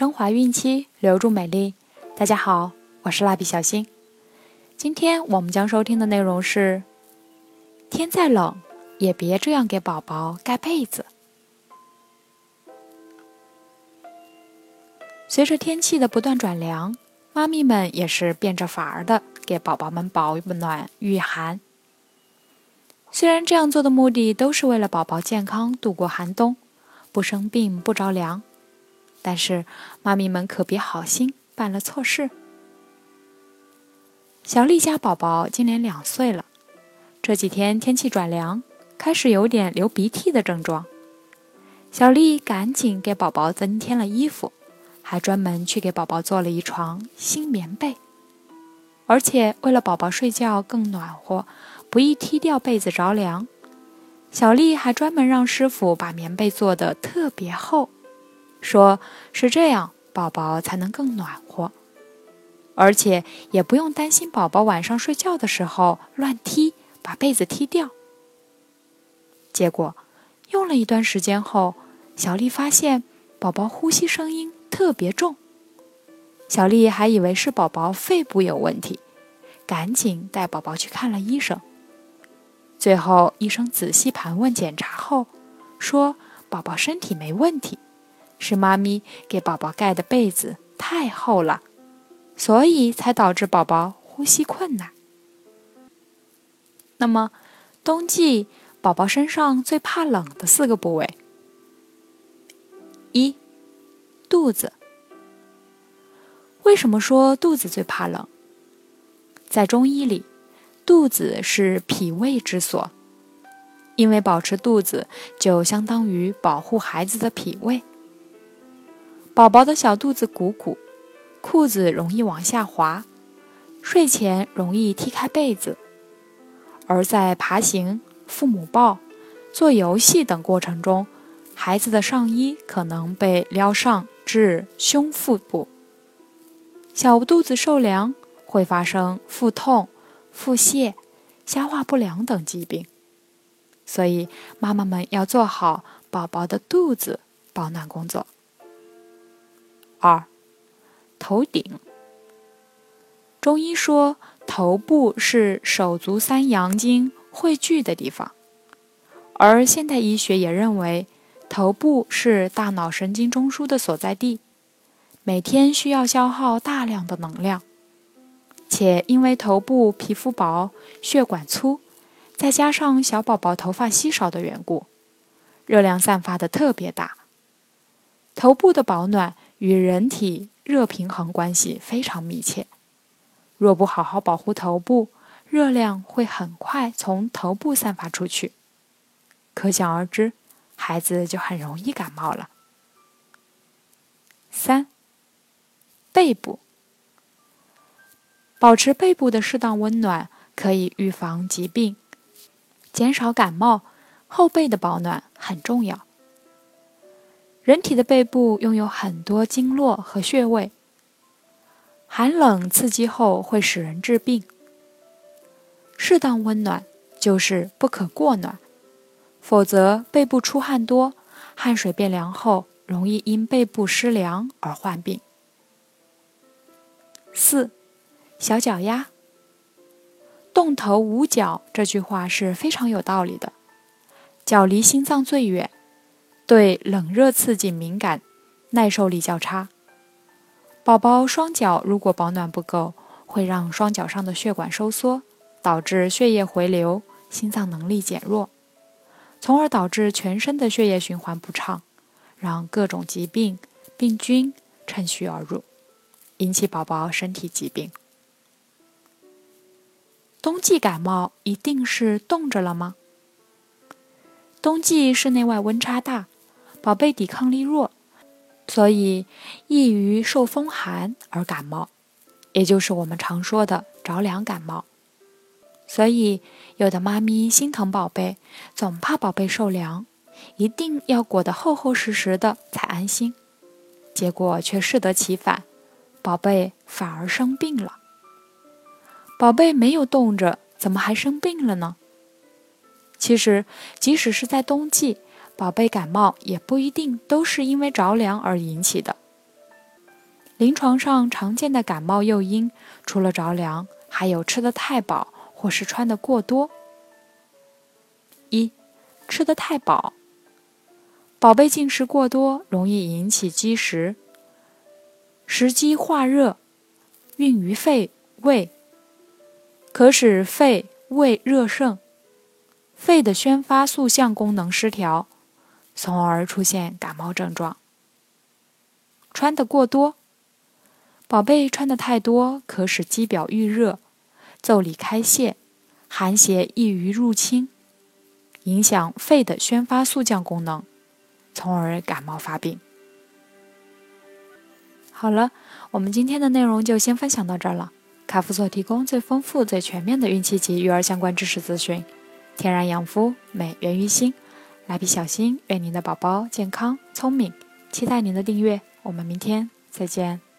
升华孕期，留住美丽。大家好，我是蜡笔小新。今天我们将收听的内容是：天再冷，也别这样给宝宝盖被子。随着天气的不断转凉，妈咪们也是变着法儿的给宝宝们保暖御寒。虽然这样做的目的都是为了宝宝健康度过寒冬，不生病不着凉。但是，妈咪们可别好心办了错事。小丽家宝宝今年两岁了，这几天天气转凉，开始有点流鼻涕的症状。小丽赶紧给宝宝增添了衣服，还专门去给宝宝做了一床新棉被。而且为了宝宝睡觉更暖和，不易踢掉被子着凉，小丽还专门让师傅把棉被做得特别厚。说是这样，宝宝才能更暖和，而且也不用担心宝宝晚上睡觉的时候乱踢，把被子踢掉。结果用了一段时间后，小丽发现宝宝呼吸声音特别重，小丽还以为是宝宝肺部有问题，赶紧带宝宝去看了医生。最后医生仔细盘问检查后，说宝宝身体没问题。是妈咪给宝宝盖的被子太厚了，所以才导致宝宝呼吸困难。那么，冬季宝宝身上最怕冷的四个部位：一、肚子。为什么说肚子最怕冷？在中医里，肚子是脾胃之所，因为保持肚子就相当于保护孩子的脾胃。宝宝的小肚子鼓鼓，裤子容易往下滑，睡前容易踢开被子，而在爬行、父母抱、做游戏等过程中，孩子的上衣可能被撩上至胸腹部。小肚子受凉会发生腹痛、腹泻、消化不良等疾病，所以妈妈们要做好宝宝的肚子保暖工作。二，头顶。中医说，头部是手足三阳经汇聚的地方，而现代医学也认为，头部是大脑神经中枢的所在地，每天需要消耗大量的能量，且因为头部皮肤薄、血管粗，再加上小宝宝头发稀少的缘故，热量散发的特别大，头部的保暖。与人体热平衡关系非常密切，若不好好保护头部，热量会很快从头部散发出去，可想而知，孩子就很容易感冒了。三，背部，保持背部的适当温暖，可以预防疾病，减少感冒，后背的保暖很重要。人体的背部拥有很多经络和穴位，寒冷刺激后会使人致病。适当温暖就是不可过暖，否则背部出汗多，汗水变凉后容易因背部湿凉而患病。四，小脚丫，动头捂脚这句话是非常有道理的，脚离心脏最远。对冷热刺激敏感，耐受力较差。宝宝双脚如果保暖不够，会让双脚上的血管收缩，导致血液回流，心脏能力减弱，从而导致全身的血液循环不畅，让各种疾病、病菌趁虚而入，引起宝宝身体疾病。冬季感冒一定是冻着了吗？冬季室内外温差大。宝贝抵抗力弱，所以易于受风寒而感冒，也就是我们常说的着凉感冒。所以有的妈咪心疼宝贝，总怕宝贝受凉，一定要裹得厚厚实实的才安心。结果却适得其反，宝贝反而生病了。宝贝没有冻着，怎么还生病了呢？其实，即使是在冬季。宝贝感冒也不一定都是因为着凉而引起的，临床上常见的感冒诱因，除了着凉，还有吃的太饱或是穿的过多。一，吃的太饱，宝贝进食过多，容易引起积食，食积化热，运于肺胃，可使肺胃热盛，肺的宣发速相功能失调，从而出现感冒症状。穿的过多。宝贝穿的太多，可使肌表预热、腠理开泄，寒邪易于入侵，影响肺的宣发速降功能，从而感冒发病。好了，我们今天的内容就先分享到这儿了。卡夫所提供最丰富、最全面的孕期及育儿相关知识资讯，天然养肤，美源于心。蜡笔小新，愿您的宝宝健康聪明，期待您的订阅。我们明天再见。